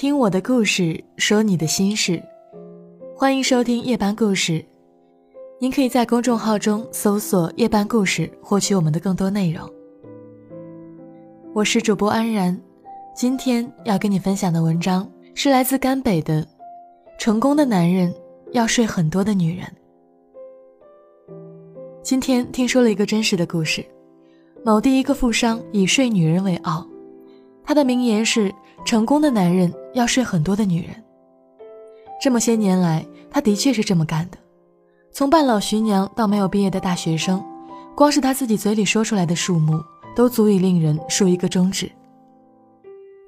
听我的故事，说你的心事，欢迎收听夜班故事。您可以在公众号中搜索“夜班故事”，获取我们的更多内容。我是主播安然，今天要跟你分享的文章是来自甘北的《成功的男人要睡很多的女人》。今天听说了一个真实的故事，某地一个富商以睡女人为傲，他的名言是：“成功的男人要睡很多的女人。”这么些年来，他的确是这么干的。从半老徐娘到没有毕业的大学生，光是他自己嘴里说出来的数目，都足以令人竖一个中指。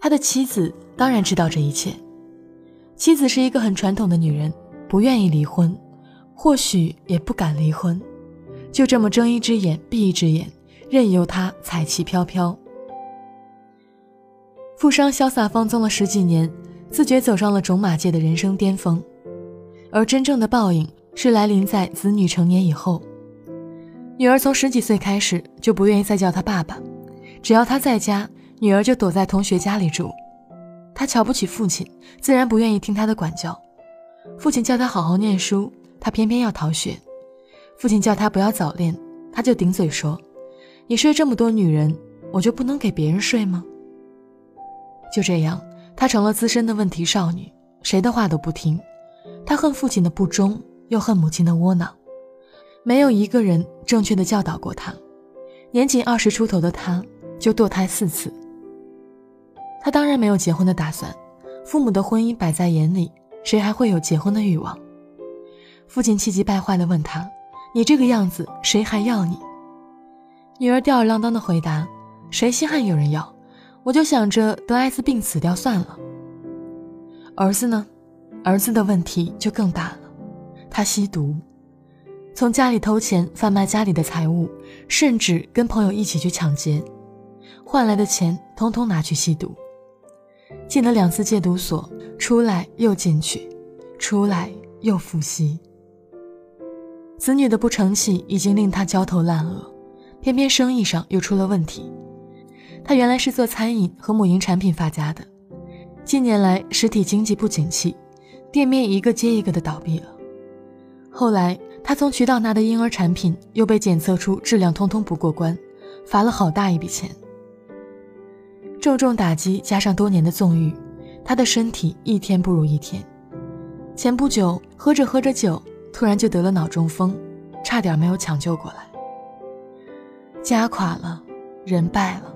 他的妻子当然知道这一切，妻子是一个很传统的女人，不愿意离婚，或许也不敢离婚。就这么睁一只眼闭一只眼，任由他彩旗飘飘。富商潇洒放纵了十几年，自觉走上了种马界的人生巅峰，而真正的报应是来临在子女成年以后。女儿从十几岁开始就不愿意再叫他爸爸，只要他在家，女儿就躲在同学家里住。他瞧不起父亲，自然不愿意听他的管教。父亲叫他好好念书，他偏偏要逃学。父亲叫他不要早恋，他就顶嘴说：“你睡这么多女人，我就不能给别人睡吗？”就这样，她成了资深的问题少女，谁的话都不听。她恨父亲的不忠，又恨母亲的窝囊，没有一个人正确的教导过她。年仅二十出头的她就堕胎四次。她当然没有结婚的打算，父母的婚姻摆在眼里，谁还会有结婚的欲望？父亲气急败坏地问她。你这个样子，谁还要你？女儿吊儿郎当的回答：“谁稀罕有人要？我就想着得艾滋病死掉算了。”儿子呢？儿子的问题就更大了。他吸毒，从家里偷钱贩卖家里的财物，甚至跟朋友一起去抢劫，换来的钱通通拿去吸毒。进了两次戒毒所，出来又进去，出来又复吸。子女的不成器已经令他焦头烂额，偏偏生意上又出了问题。他原来是做餐饮和母婴产品发家的，近年来实体经济不景气，店面一个接一个的倒闭了。后来他从渠道拿的婴儿产品又被检测出质量通通不过关，罚了好大一笔钱。重重打击加上多年的纵欲，他的身体一天不如一天。前不久喝着喝着酒。突然就得了脑中风，差点没有抢救过来。家垮了，人败了，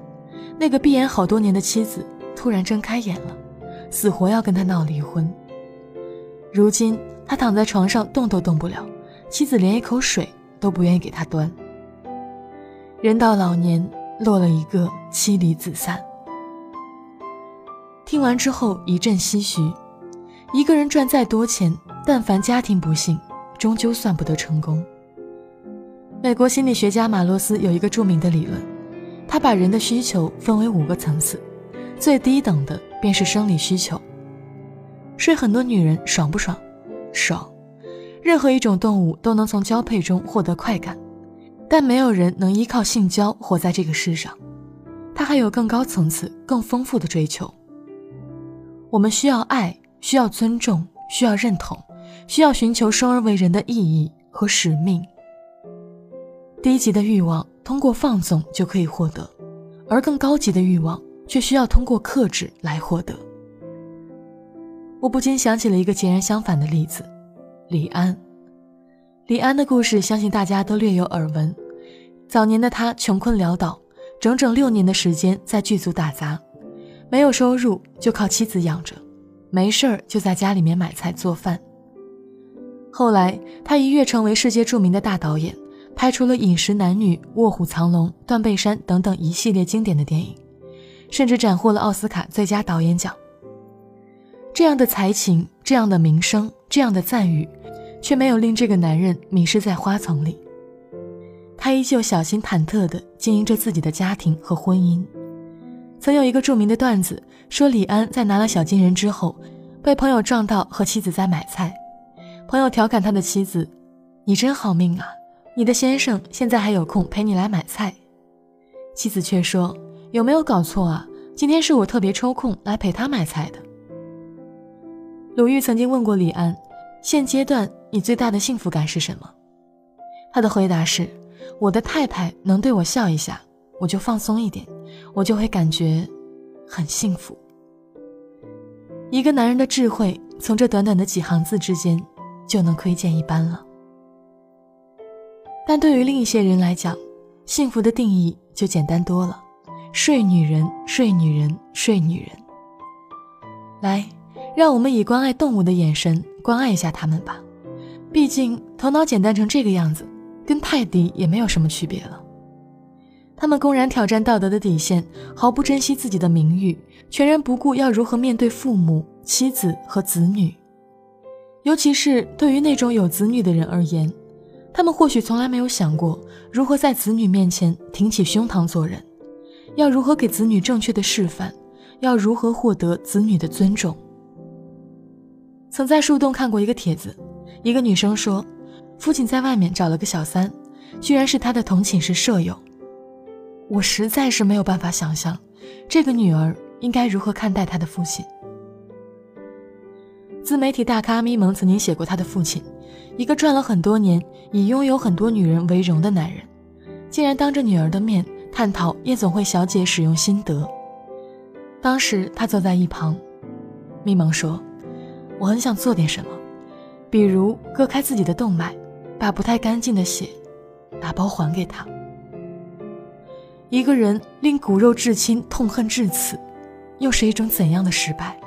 那个闭眼好多年的妻子突然睁开眼了，死活要跟他闹离婚。如今他躺在床上动都动不了，妻子连一口水都不愿意给他端。人到老年，落了一个妻离子散。听完之后一阵唏嘘，一个人赚再多钱，但凡家庭不幸。终究算不得成功。美国心理学家马洛斯有一个著名的理论，他把人的需求分为五个层次，最低等的便是生理需求。睡很多女人爽不爽？爽。任何一种动物都能从交配中获得快感，但没有人能依靠性交活在这个世上。他还有更高层次、更丰富的追求。我们需要爱，需要尊重，需要认同。需要寻求生而为人的意义和使命。低级的欲望通过放纵就可以获得，而更高级的欲望却需要通过克制来获得。我不禁想起了一个截然相反的例子：李安。李安的故事，相信大家都略有耳闻。早年的他穷困潦倒，整整六年的时间在剧组打杂，没有收入就靠妻子养着，没事儿就在家里面买菜做饭。后来，他一跃成为世界著名的大导演，拍出了《饮食男女》《卧虎藏龙》《断背山》等等一系列经典的电影，甚至斩获了奥斯卡最佳导演奖。这样的才情，这样的名声，这样的赞誉，却没有令这个男人迷失在花丛里。他依旧小心忐忑地经营着自己的家庭和婚姻。曾有一个著名的段子说，李安在拿了小金人之后，被朋友撞到和妻子在买菜。朋友调侃他的妻子：“你真好命啊，你的先生现在还有空陪你来买菜。”妻子却说：“有没有搞错啊？今天是我特别抽空来陪他买菜的。”鲁豫曾经问过李安：“现阶段你最大的幸福感是什么？”他的回答是：“我的太太能对我笑一下，我就放松一点，我就会感觉很幸福。”一个男人的智慧，从这短短的几行字之间就能窥见一斑了。但对于另一些人来讲，幸福的定义就简单多了：睡女人，睡女人，睡女人。来。让我们以关爱动物的眼神关爱一下他们吧，毕竟头脑简单成这个样子，跟泰迪也没有什么区别了。他们公然挑战道德的底线，毫不珍惜自己的名誉，全然不顾要如何面对父母、妻子和子女。尤其是对于那种有子女的人而言，他们或许从来没有想过如何在子女面前挺起胸膛做人，要如何给子女正确的示范，要如何获得子女的尊重。曾在树洞看过一个帖子，一个女生说，父亲在外面找了个小三，居然是她的同寝室舍友。我实在是没有办法想象，这个女儿应该如何看待她的父亲。自媒体大咖咪蒙曾经写过他的父亲，一个赚了很多年、以拥有很多女人为荣的男人，竟然当着女儿的面探讨夜总会小姐使用心得。当时他坐在一旁，咪蒙说。我很想做点什么，比如割开自己的动脉，把不太干净的血打包还给他。一个人令骨肉至亲痛恨至此，又是一种怎样的失败？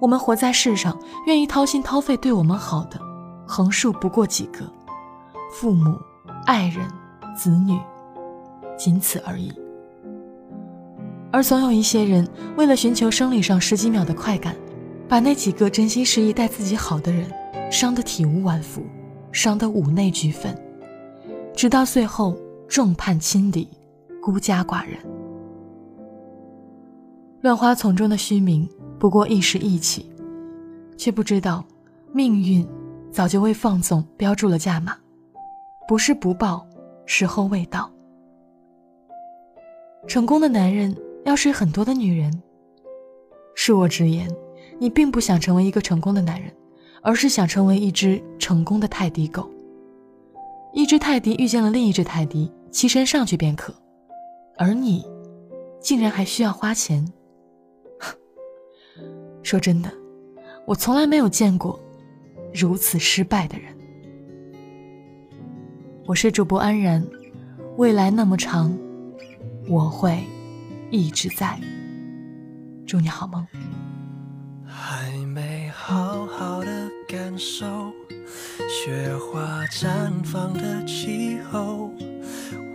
我们活在世上，愿意掏心掏肺对我们好的，横竖不过几个，父母、爱人、子女，仅此而已。而总有一些人，为了寻求生理上十几秒的快感。把那几个真心实意待自己好的人伤得体无完肤，伤得五内俱焚，直到最后众叛亲离，孤家寡人。乱花丛中的虚名不过一时意气，却不知道命运早就为放纵标注了价码，不是不报，时候未到。成功的男人要睡很多的女人，恕我直言。你并不想成为一个成功的男人，而是想成为一只成功的泰迪狗。一只泰迪遇见了另一只泰迪，栖身上去便可，而你，竟然还需要花钱。说真的，我从来没有见过如此失败的人。我是主播安然，未来那么长，我会一直在。祝你好梦。还没好好的感受雪花绽放的气候，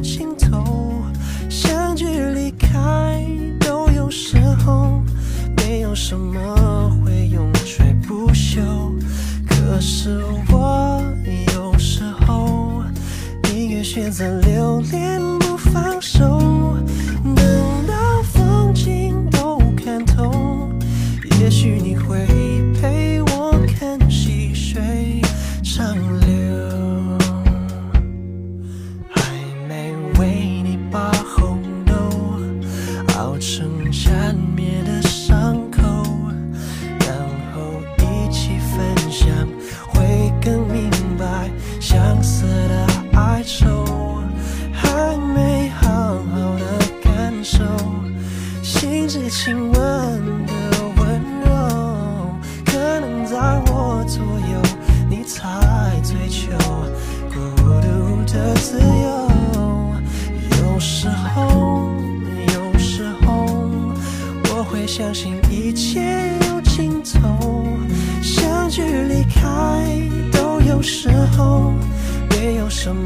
尽头。相聚离开都有时候，没有什么会